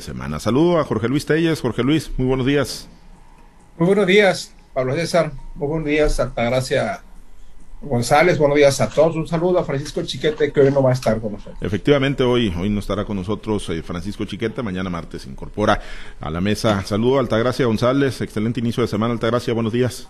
semana. Saludo a Jorge Luis Telles. Jorge Luis, muy buenos días. Muy buenos días, Pablo César. Muy buenos días, Altagracia González. Buenos días a todos. Un saludo a Francisco Chiquete, que hoy no va a estar con nosotros. Efectivamente, hoy, hoy no estará con nosotros eh, Francisco Chiquete. Mañana martes se incorpora a la mesa. Saludo a Altagracia González. Excelente inicio de semana, Altagracia. Buenos días.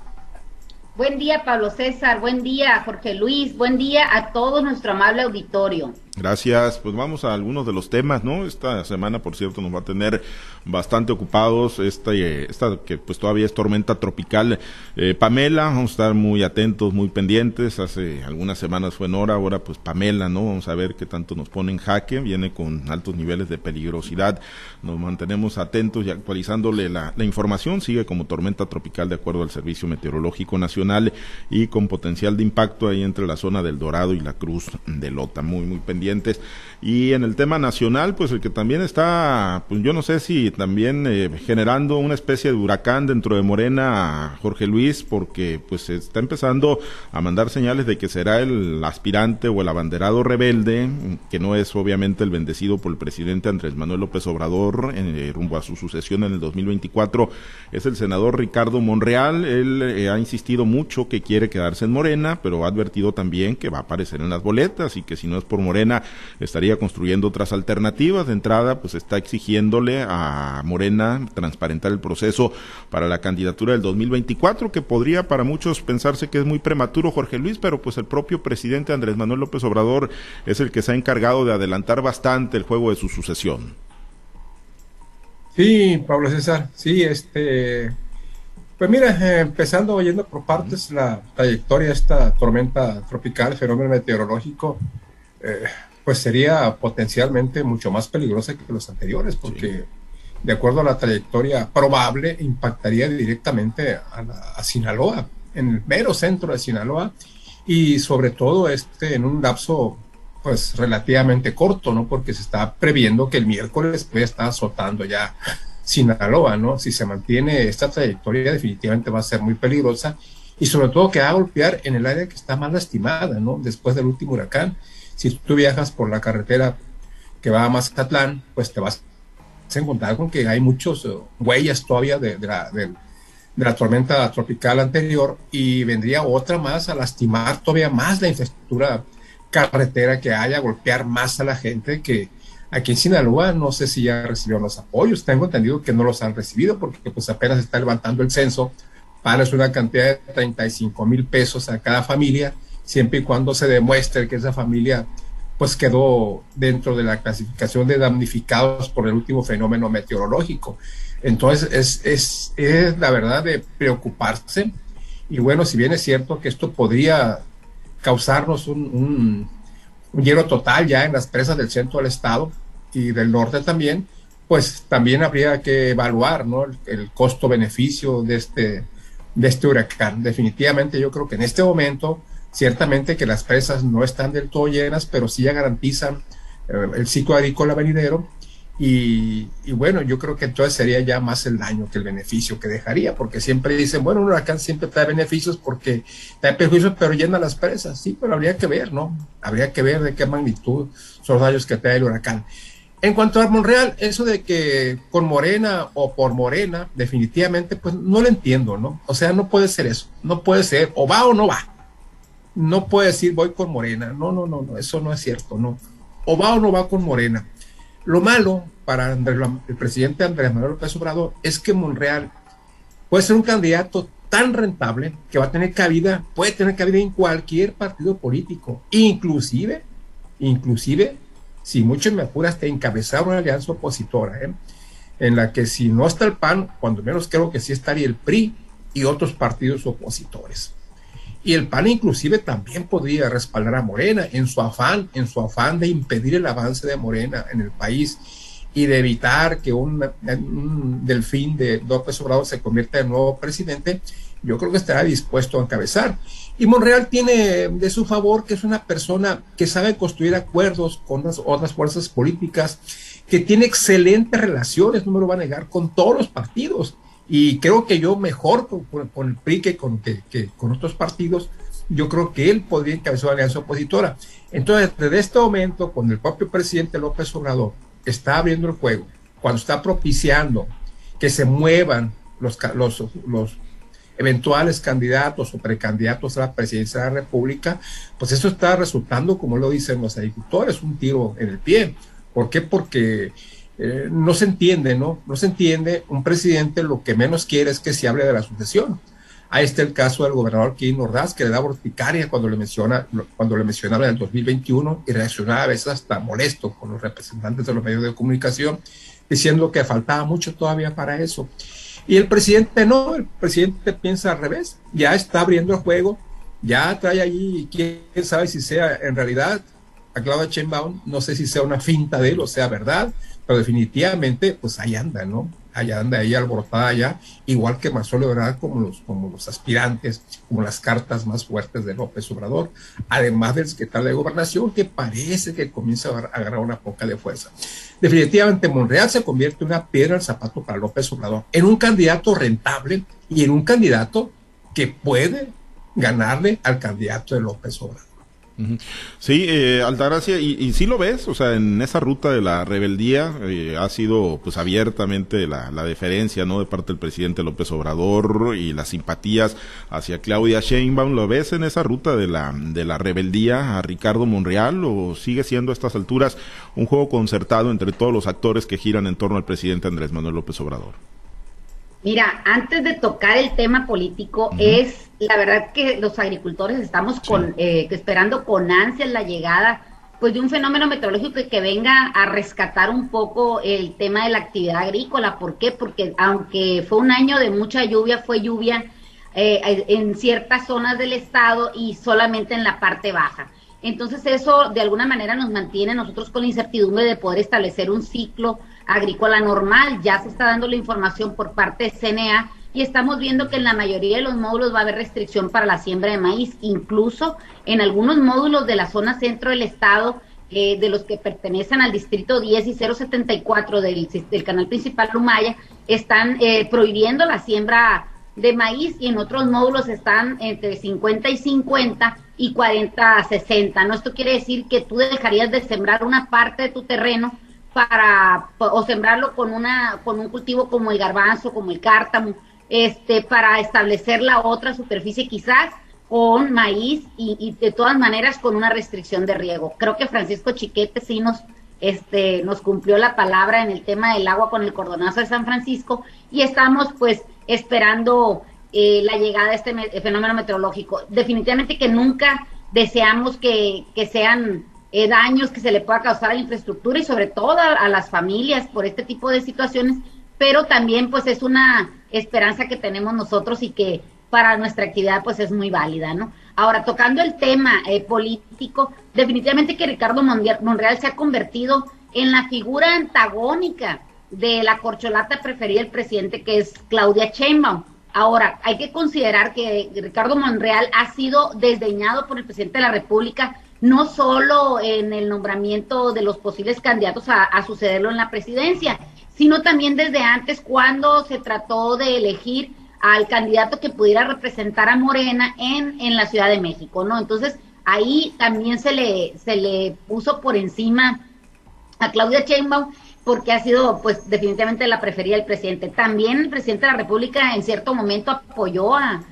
Buen día, Pablo César. Buen día, Jorge Luis. Buen día a todo nuestro amable auditorio. Gracias. Pues vamos a algunos de los temas, ¿no? Esta semana, por cierto, nos va a tener bastante ocupados. Esta, eh, esta que pues todavía es tormenta tropical. Eh, Pamela, vamos a estar muy atentos, muy pendientes. Hace algunas semanas fue Nora, ahora pues Pamela, ¿no? Vamos a ver qué tanto nos pone en jaque. Viene con altos niveles de peligrosidad. Nos mantenemos atentos y actualizándole la, la información. Sigue como tormenta tropical de acuerdo al Servicio Meteorológico Nacional y con potencial de impacto ahí entre la zona del Dorado y la Cruz de Lota. Muy, muy pendiente y en el tema nacional, pues el que también está, pues yo no sé si también eh, generando una especie de huracán dentro de Morena, Jorge Luis, porque pues está empezando a mandar señales de que será el aspirante o el abanderado rebelde, que no es obviamente el bendecido por el presidente Andrés Manuel López Obrador en, rumbo a su sucesión en el 2024, es el senador Ricardo Monreal. Él eh, ha insistido mucho que quiere quedarse en Morena, pero ha advertido también que va a aparecer en las boletas y que si no es por Morena estaría construyendo otras alternativas. De entrada, pues está exigiéndole a Morena transparentar el proceso para la candidatura del 2024, que podría para muchos pensarse que es muy prematuro, Jorge Luis, pero pues el propio presidente Andrés Manuel López Obrador es el que se ha encargado de adelantar bastante el juego de su sucesión. Sí, Pablo César, sí, este, pues mira, eh, empezando oyendo por partes la trayectoria de esta tormenta tropical, fenómeno meteorológico, eh, pues sería potencialmente mucho más peligrosa que los anteriores, porque de acuerdo a la trayectoria probable impactaría directamente a, Sinaloa, en el mero centro de Sinaloa, y sobre todo este en un lapso pues relativamente corto, ¿no? Porque se está previendo que el miércoles puede estar azotando ya Sinaloa, ¿no? Si se mantiene esta trayectoria definitivamente va a ser muy peligrosa y sobre todo que va a golpear en el área que está más lastimada, ¿no? Después del último huracán si tú viajas por la carretera que va a Mazatlán, pues te vas a encontrar con que hay muchos eh, huellas todavía de, la, de, la, tormenta tropical anterior y vendría otra más a lastimar todavía más la infraestructura carretera que haya, golpear más a la gente que aquí en Sinaloa. No sé si ya recibió los apoyos, tengo entendido que no los han recibido porque pues apenas está levantando el censo. Para una cantidad de 35 mil pesos a cada familia siempre y cuando se demuestre que esa familia pues quedó dentro de la clasificación de damnificados por el último fenómeno meteorológico. Entonces es, es, es la verdad de preocuparse. Y bueno, si bien es cierto que esto podría causarnos un, hielo total ya en las presas del centro del estado y del norte también, pues también habría que evaluar ¿no? el, el costo-beneficio de este, de este huracán. Definitivamente yo creo que en este momento Ciertamente que las presas no están del todo llenas, pero sí ya garantizan eh, el ciclo agrícola venidero. Y, bueno, yo creo que entonces sería ya más el daño que el beneficio que dejaría, porque siempre dicen, bueno, un huracán siempre trae beneficios porque trae perjuicios, pero llena las presas. Sí, pero habría que ver, ¿no? Habría que ver de qué magnitud son los daños que trae el huracán. En cuanto a Monreal, eso de que con Morena o por Morena, definitivamente, pues no lo entiendo, ¿no? O sea, no puede ser eso, no puede ser, o va o no va no puede decir voy con Morena. No, no, no, no, eso no es cierto, no. O va o no va con Morena. Lo malo para el presidente Andrés Manuel López Obrador es que Monreal puede ser un candidato tan rentable que va a tener cabida, puede tener cabida en cualquier partido político, inclusive, inclusive, si muchos me apuras, te encabezar una alianza opositora, ¿eh? en la que si no está el PAN, cuando menos creo que sí estaría el PRI y otros partidos opositores. Y el PAN inclusive también podría respaldar a Morena en su afán, en su afán de impedir el avance de Morena en el país y de evitar que un, delfín de López Obrador se convierta en nuevo presidente, yo creo que estará dispuesto a encabezar. Y Monreal tiene de su favor que es una persona que sabe construir acuerdos con las otras fuerzas políticas, que tiene excelentes relaciones, no me lo va a negar, con todos los partidos y creo que yo mejor con, el PRI que con, que, con otros partidos, yo creo que él podría encabezar una alianza opositora. Entonces, desde este momento, cuando el propio presidente López Obrador está abriendo el juego cuando está propiciando que se muevan los, los, los eventuales candidatos o precandidatos a la presidencia de la República, pues eso está resultando, como lo dicen los agricultores, un tiro en el pie. ¿Por qué? Porque eh, no se entiende, ¿no? No se entiende, un presidente lo que menos quiere es que se hable de la sucesión. Ahí está el caso del gobernador Quirino Ordaz, que le da vorticaria cuando le menciona, cuando le mencionaba en el 2021 y reaccionaba a veces hasta molesto con los representantes de los medios de comunicación, diciendo que faltaba mucho todavía para eso. Y el presidente no, el presidente piensa al revés, ya está abriendo el juego, ya trae allí, quién sabe si sea en realidad a Claudia Sheinbaum, no sé si sea una finta de él o sea verdad, pero definitivamente, pues ahí anda, ¿no? Allá anda ella alborotada ya, igual que Marcelo Ebrard como los, como los aspirantes, como las cartas más fuertes de López Obrador, además del secretario de Gobernación, que parece que comienza a agarrar una poca de fuerza. Definitivamente Monreal se convierte en una piedra al zapato para López Obrador, en un candidato rentable y en un candidato que puede ganarle al candidato de López Obrador. Sí, eh, Altagracia, y, y sí lo ves, o sea, en esa ruta de la rebeldía eh, ha sido pues abiertamente la, la, deferencia, ¿no? De parte del presidente López Obrador y las simpatías hacia Claudia Sheinbaum, ¿lo ves en esa ruta de la, de la rebeldía a Ricardo Monreal o sigue siendo a estas alturas un juego concertado entre todos los actores que giran en torno al presidente Andrés Manuel López Obrador? Mira, antes de tocar el tema político, es la verdad que los agricultores estamos con, eh, esperando con ansias la llegada pues de un fenómeno meteorológico que, venga a rescatar un poco el tema de la actividad agrícola. ¿Por qué? Porque aunque fue un año de mucha lluvia, fue lluvia eh, en ciertas zonas del estado y solamente en la parte baja. Entonces eso de alguna manera nos mantiene nosotros con la incertidumbre de poder establecer un ciclo agrícola normal. Ya se está dando la información por parte de CNA y estamos viendo que en la mayoría de los módulos va a haber restricción para la siembra de maíz, incluso en algunos módulos de la zona centro del estado, eh, de los que pertenecen al distrito 10 y 074 del, del canal principal Lumaya, están eh, prohibiendo la siembra de maíz y en otros módulos están entre 50 y 50 y 40 a 60. ¿no? Esto quiere decir que tú dejarías de sembrar una parte de tu terreno para o sembrarlo con una con un cultivo como el garbanzo, como el cártamo, este para establecer la otra superficie quizás con maíz y, de todas maneras con una restricción de riego. Creo que Francisco Chiquete sí nos este nos cumplió la palabra en el tema del agua con el cordonazo de San Francisco y estamos pues esperando eh, la llegada de este fenómeno meteorológico. Definitivamente que nunca deseamos que, sean eh, daños que se le pueda causar a la infraestructura y sobre todo a, las familias por este tipo de situaciones, pero también pues es una esperanza que tenemos nosotros y que para nuestra actividad pues es muy válida, ¿no? Ahora, tocando el tema eh, político, definitivamente que Ricardo Monreal se ha convertido en la figura antagónica de la corcholata preferida del presidente, que es Claudia Sheinbaum. Ahora, hay que considerar que Ricardo Monreal ha sido desdeñado por el presidente de la República, no solo en el nombramiento de los posibles candidatos a, sucederlo en la presidencia, sino también desde antes cuando se trató de elegir al candidato que pudiera representar a Morena en, en la Ciudad de México, ¿no? Entonces, ahí también se le, se le puso por encima a Claudia Sheinbaum porque ha sido pues definitivamente la preferida del presidente. También el presidente de la República en cierto momento apoyó a,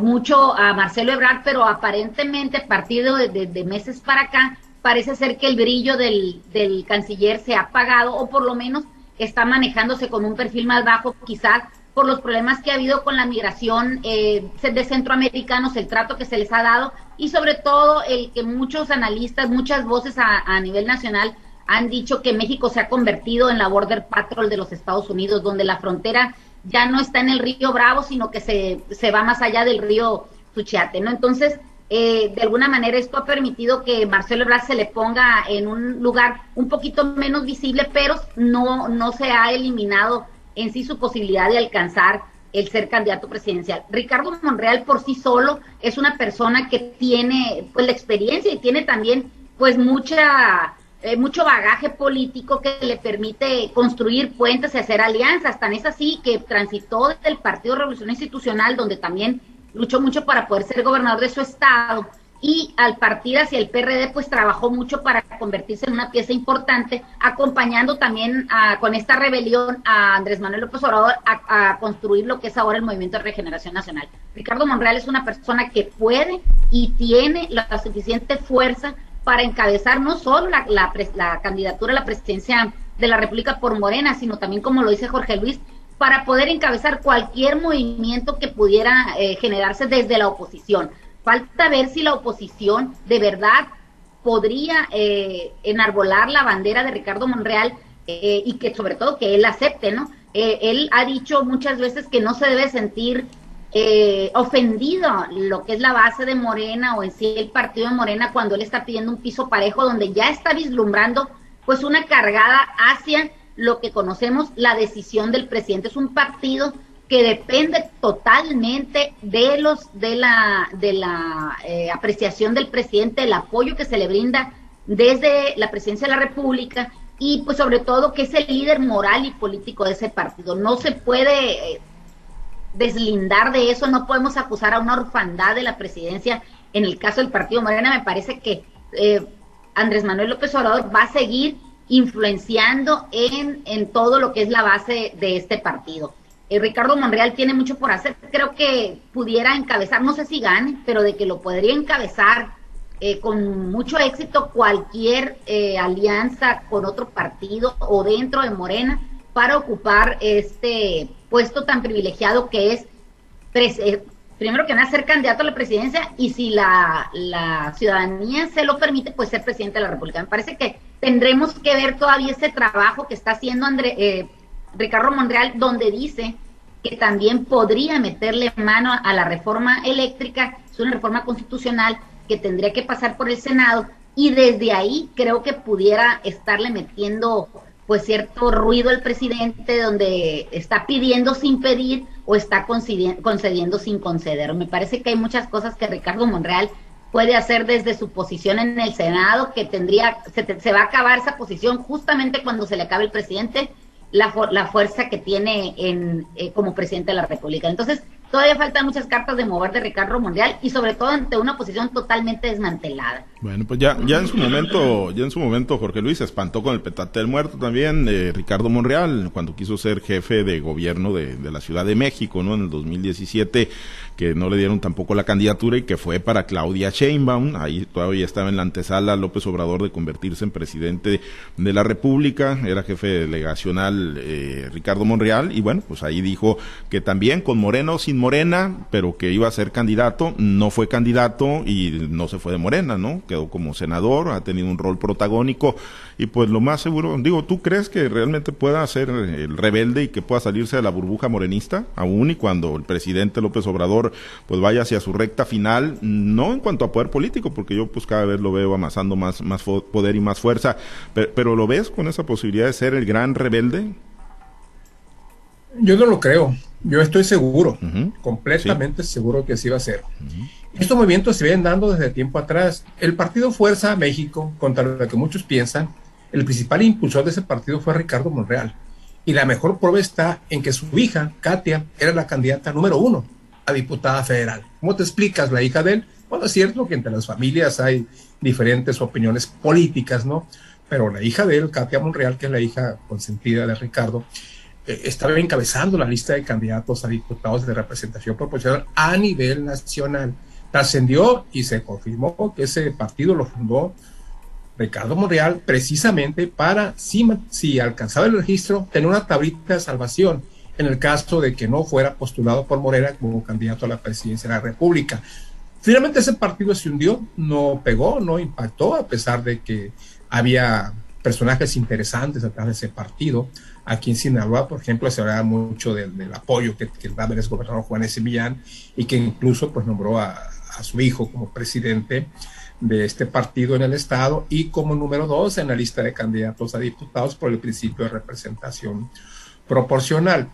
mucho a Marcelo Ebrard, pero aparentemente a partir de, meses para acá parece ser que el brillo del, del canciller se ha apagado o por lo menos está manejándose con un perfil más bajo, quizás por los problemas que ha habido con la migración eh, de centroamericanos, el trato que se les ha dado y sobre todo el que muchos analistas, muchas voces a nivel nacional han dicho que México se ha convertido en la border patrol de los Estados Unidos, donde la frontera ya no está en el río Bravo, sino que se, se va más allá del río Suchiate, ¿no? Entonces, eh, de alguna manera esto ha permitido que Marcelo Ebrard se le ponga en un lugar un poquito menos visible, pero no, no se ha eliminado en sí su posibilidad de alcanzar el ser candidato presidencial. Ricardo Monreal por sí solo es una persona que tiene pues la experiencia y tiene también pues mucha eh, mucho bagaje político que le permite construir puentes y hacer alianzas. Tan es así que transitó del Partido Revolución Institucional, donde también luchó mucho para poder ser gobernador de su estado, y al partir hacia el PRD pues trabajó mucho para convertirse en una pieza importante, acompañando también con esta rebelión a Andrés Manuel López Obrador a, a, construir lo que es ahora el Movimiento de Regeneración Nacional. Ricardo Monreal es una persona que puede y tiene la suficiente fuerza para encabezar no solo la, la, candidatura a la presidencia de la República por Morena, sino también, como lo dice Jorge Luis, para poder encabezar cualquier movimiento que pudiera eh, generarse desde la oposición. Falta ver si la oposición de verdad podría eh, enarbolar la bandera de Ricardo Monreal eh, y que sobre todo que él acepte, ¿no? él ha dicho muchas veces que no se debe sentir eh, ofendido lo que es la base de Morena o en sí el partido de Morena cuando él está pidiendo un piso parejo donde ya está vislumbrando pues una cargada hacia lo que conocemos la decisión del presidente. Es un partido que depende totalmente de los de la de la eh, apreciación del presidente, el apoyo que se le brinda desde la presidencia de la República y pues sobre todo que es el líder moral y político de ese partido. No se puede eh, deslindar de eso, no podemos acusar a una orfandad de la presidencia. En el caso del Partido Morena, me parece que eh, Andrés Manuel López Obrador va a seguir influenciando en, en todo lo que es la base de este partido. Eh, Ricardo Monreal tiene mucho por hacer, creo que pudiera encabezar, no sé si gane, pero de que lo podría encabezar eh, con mucho éxito cualquier alianza con otro partido o dentro de Morena para ocupar este puesto tan privilegiado que es, eh, primero que nada, ser candidato a la presidencia y si la, ciudadanía se lo permite, pues ser presidente de la República. Me parece que tendremos que ver todavía ese trabajo que está haciendo André, eh, Ricardo Monreal, donde dice que también podría meterle mano a la reforma eléctrica, es una reforma constitucional que tendría que pasar por el Senado y desde ahí creo que pudiera estarle metiendo pues cierto ruido el presidente donde está pidiendo sin pedir o está concediendo sin conceder. Me parece que hay muchas cosas que Ricardo Monreal puede hacer desde su posición en el Senado, que tendría, se, va a acabar esa posición justamente cuando se le acabe el presidente, la, la fuerza que tiene en, eh, como presidente de la República. Entonces, Todavía faltan muchas cartas de mover de Ricardo Mundial y sobre todo ante una posición totalmente desmantelada. Bueno, pues ya, ya en su momento, ya en su momento Jorge Luis se espantó con el petate del muerto también, eh, Ricardo Monreal, cuando quiso ser jefe de gobierno de, de, la Ciudad de México, ¿no? En el 2017, que no le dieron tampoco la candidatura y que fue para Claudia Sheinbaum, ahí todavía estaba en la antesala López Obrador de convertirse en presidente de la República, era jefe delegacional eh, Ricardo Monreal, y bueno, pues ahí dijo que también con Moreno sin Morena, pero que iba a ser candidato, no fue candidato y no se fue de Morena, ¿no? Quedó como senador, ha tenido un rol protagónico y pues lo más seguro, digo, ¿tú crees que realmente pueda ser el rebelde y que pueda salirse de la burbuja morenista, aún y cuando el presidente López Obrador pues vaya hacia su recta final, no en cuanto a poder político, porque yo pues cada vez lo veo amasando más, más poder y más fuerza, pero lo ves con esa posibilidad de ser el gran rebelde? Yo no lo creo. Yo estoy seguro, completamente seguro que así va a ser. Estos movimientos se vienen dando desde tiempo atrás. El partido Fuerza México, contra lo que muchos piensan, el principal impulsor de ese partido fue Ricardo Monreal. Y la mejor prueba está en que su hija, Katia, era la candidata número uno a diputada federal. ¿Cómo te explicas la hija de él? Bueno, es cierto que entre las familias hay diferentes opiniones políticas, ¿no? Pero la hija de él, Katia Monreal, que es la hija consentida de Ricardo, eh, estaba encabezando la lista de candidatos a diputados de representación proporcional a nivel nacional. Trascendió y se confirmó que ese partido lo fundó Ricardo Monreal precisamente para, si, si alcanzaba el registro, tener una tablita de salvación en el caso de que no fuera postulado por Morena como candidato a la presidencia de la República. Finalmente ese partido se hundió, no pegó, no impactó, a pesar de que había personajes interesantes atrás de ese partido. Aquí en Sinaloa, por ejemplo, se hablaba mucho del, apoyo que, que el el gobernador Juan S. Millán y que incluso pues nombró a, a, su hijo como presidente de este partido en el estado y como número dos en la lista de candidatos a diputados por el principio de representación proporcional.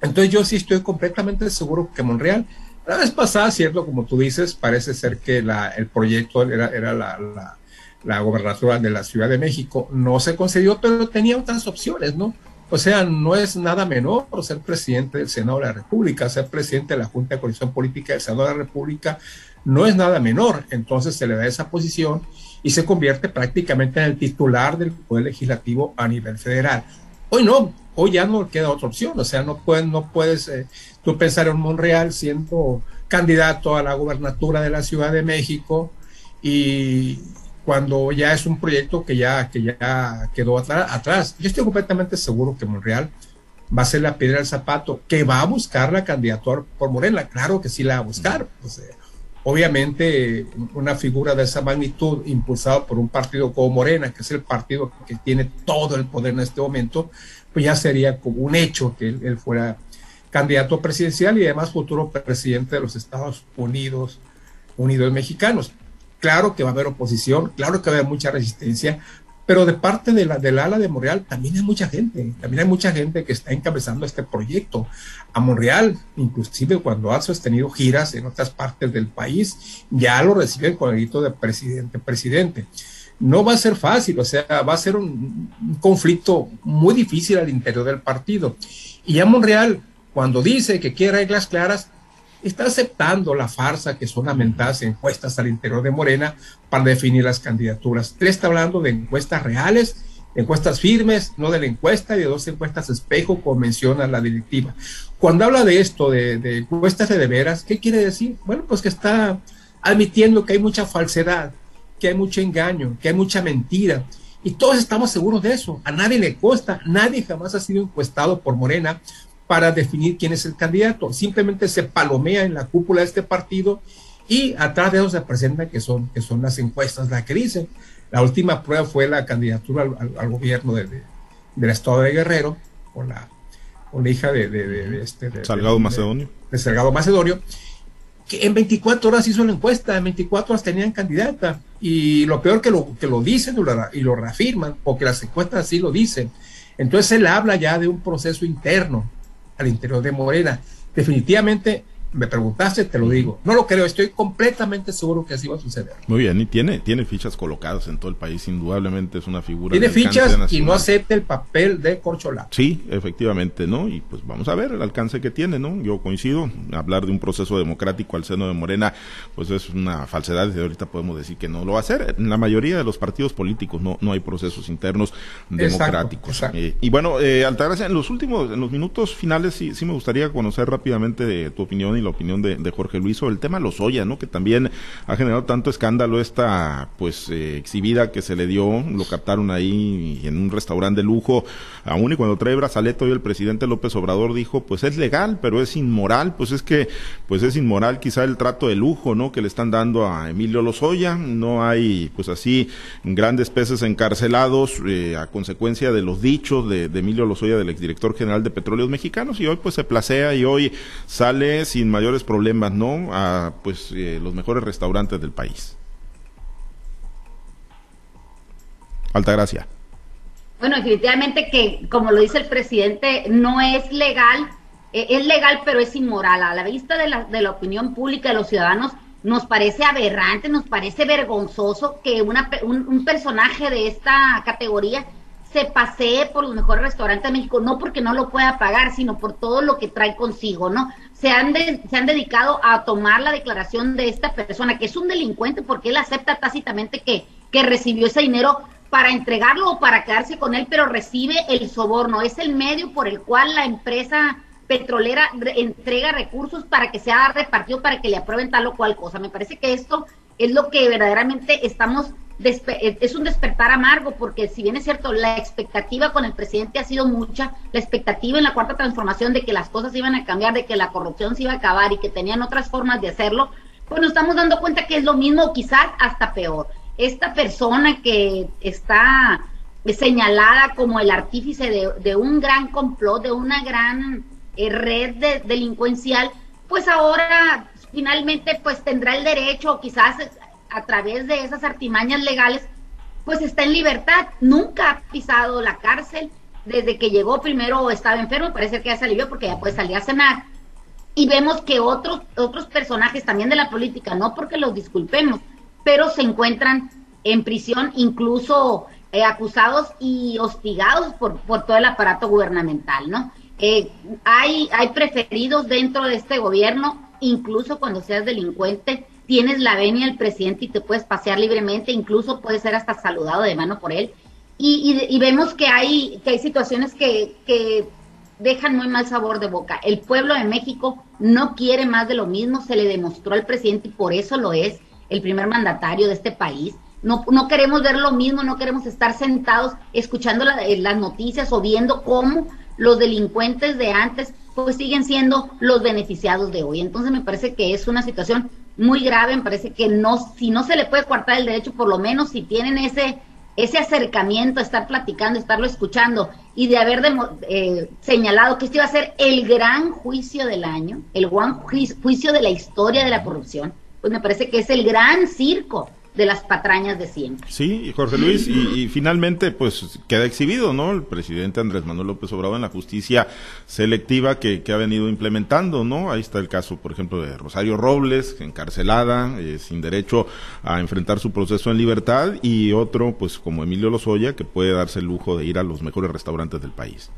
Entonces yo sí estoy completamente seguro que Monreal, la vez pasada, cierto, como tú dices, parece ser que la, el proyecto era, era la, la la gobernatura de la Ciudad de México. No se concedió, pero tenía otras opciones, ¿no? O sea, no es nada menor ser presidente del Senado de la República, ser presidente de la Junta de Coalición Política del Senado de la República, no es nada menor. Entonces se le da esa posición y se convierte prácticamente en el titular del Poder Legislativo a nivel federal. Hoy no, hoy ya no queda otra opción, o sea, no puedes, no puedes eh, tú pensar en Monreal siendo candidato a la gubernatura de la Ciudad de México y cuando ya es un proyecto que ya, que ya quedó atrás. Yo estoy completamente seguro que Monreal va a ser la piedra del zapato, que va a buscar la candidatura por Morena, claro que sí la va a buscar. Pues, eh, obviamente, una figura de esa magnitud, impulsado por un partido como Morena, que es el partido que tiene todo el poder en este momento, pues ya sería como un hecho que él fuera candidato presidencial y además futuro presidente de los Estados Unidos, Unidos Mexicanos. Claro que va a haber oposición, claro que va a haber mucha resistencia, pero de parte de la, del ala de Monreal también hay mucha gente, también hay mucha gente que está encabezando este proyecto. A Monreal, inclusive cuando ha sostenido giras en otras partes del país, ya lo reciben con el grito de presidente, presidente. No va a ser fácil, o sea, va a ser un, un conflicto muy difícil al interior del partido. Y a Monreal cuando dice que quiere reglas claras, está aceptando la farsa que son lamentadas encuestas al interior de Morena para definir las candidaturas. Él está hablando de encuestas reales, encuestas firmes, no de la encuesta y de dos encuestas espejo, como menciona la directiva. Cuando habla de esto, de, encuestas de, veras, ¿qué quiere decir? Bueno, pues que está admitiendo que hay mucha falsedad, que hay mucho engaño, que hay mucha mentira. Y todos estamos seguros de eso. A nadie le cuesta, nadie jamás ha sido encuestado por Morena para definir quién es el candidato. Simplemente se palomea en la cúpula de este partido y atrás de eso se presenta que son, que son las encuestas las que dicen. La última prueba fue la candidatura al, gobierno de, del estado de Guerrero con la, con la hija de, de este, Salgado Macedonio. De, Salgado Macedonio, que en 24 horas hizo la encuesta, en 24 horas tenían candidata. Y lo peor que lo, que lo dicen y lo reafirman, porque las encuestas así lo dicen. Entonces él habla ya de un proceso interno al interior de Morena. Definitivamente me preguntaste, te lo digo. No lo creo, estoy completamente seguro que así va a suceder. Muy bien, y tiene, tiene fichas colocadas en todo el país, indudablemente es una figura. Tiene fichas y no acepta el papel de corcholata. Sí, efectivamente, ¿no? Y pues vamos a ver el alcance que tiene, ¿no? Yo coincido, hablar de un proceso democrático al seno de Morena, pues es una falsedad, y ahorita podemos decir que no lo va a hacer. En la mayoría de los partidos políticos no, no hay procesos internos democráticos. Eh, y bueno, eh, Altagracia, en los últimos, en los minutos finales sí, sí me gustaría conocer rápidamente tu opinión y la opinión de, Jorge Luis sobre el tema Lozoya, ¿no? Que también ha generado tanto escándalo esta, pues, eh, exhibida que se le dio, lo captaron ahí en un restaurante de lujo, aún y cuando trae brazaleto y el presidente López Obrador dijo, pues es legal, pero es inmoral, pues es que, pues es inmoral quizá el trato de lujo, ¿no? Que le están dando a Emilio Lozoya, no hay, pues así, grandes peces encarcelados eh, a consecuencia de los dichos de, de Emilio Lozoya, del exdirector general de Petróleos Mexicanos, y hoy pues se placea y hoy sale sin mayores problemas, ¿no? A pues eh, los mejores restaurantes del país. Altagracia. Bueno, definitivamente que, como lo dice el presidente, no es legal, eh, es legal, pero es inmoral. A la vista de la, de la opinión pública de los ciudadanos, nos parece aberrante, nos parece vergonzoso que una, un, un personaje de esta categoría se pasee por los mejores restaurantes de México, no porque no lo pueda pagar, sino por todo lo que trae consigo, ¿no? Se han, se han dedicado a tomar la declaración de esta persona, que es un delincuente, porque él acepta tácitamente que, que recibió ese dinero para entregarlo o para quedarse con él, pero recibe el soborno. Es el medio por el cual la empresa petrolera entrega recursos para que sea repartido, para que le aprueben tal o cual cosa. Me parece que esto es lo que verdaderamente estamos eh, es un despertar amargo porque si bien es cierto, la expectativa con el presidente ha sido mucha, la expectativa en la cuarta transformación de que las cosas iban a cambiar, de que la corrupción se iba a acabar y que tenían otras formas de hacerlo, pues nos estamos dando cuenta que es lo mismo, quizás hasta peor. Esta persona que está señalada como el artífice de, un gran complot, de una gran eh, red de, delincuencial, pues ahora finalmente pues tendrá el derecho, quizás a través de esas artimañas legales, pues está en libertad. Nunca ha pisado la cárcel. Desde que llegó primero estaba enfermo, parece que ya se alivió porque ya puede salir a cenar. Y vemos que otros, otros personajes también de la política, no porque los disculpemos, pero se encuentran en prisión, incluso eh, acusados y hostigados por, por todo el aparato gubernamental, ¿no? Eh, hay, hay preferidos dentro de este gobierno, incluso cuando seas delincuente, tienes la venia del presidente y te puedes pasear libremente, incluso puedes ser hasta saludado de mano por él. Y, vemos que hay, que hay situaciones que, que dejan muy mal sabor de boca. El pueblo de México no quiere más de lo mismo, se le demostró al presidente y por eso lo es el primer mandatario de este país. No, no queremos ver lo mismo, no queremos estar sentados escuchando las noticias o viendo cómo los delincuentes de antes pues siguen siendo los beneficiados de hoy. Entonces me parece que es una situación muy grave, me parece que no, si no se le puede cortar el derecho, por lo menos si tienen ese, ese acercamiento, estar platicando, estarlo escuchando y de haber eh, señalado que este iba a ser el gran juicio del año, el gran juicio de la historia de la corrupción, pues me parece que es el gran circo de las patrañas de siempre. Sí, Jorge Luis, y, finalmente pues queda exhibido, ¿no? El presidente Andrés Manuel López Obrador en la justicia selectiva que, ha venido implementando, ¿no? Ahí está el caso, por ejemplo, de Rosario Robles, encarcelada, eh, sin derecho a enfrentar su proceso en libertad, y otro, pues como Emilio Lozoya, que puede darse el lujo de ir a los mejores restaurantes del país.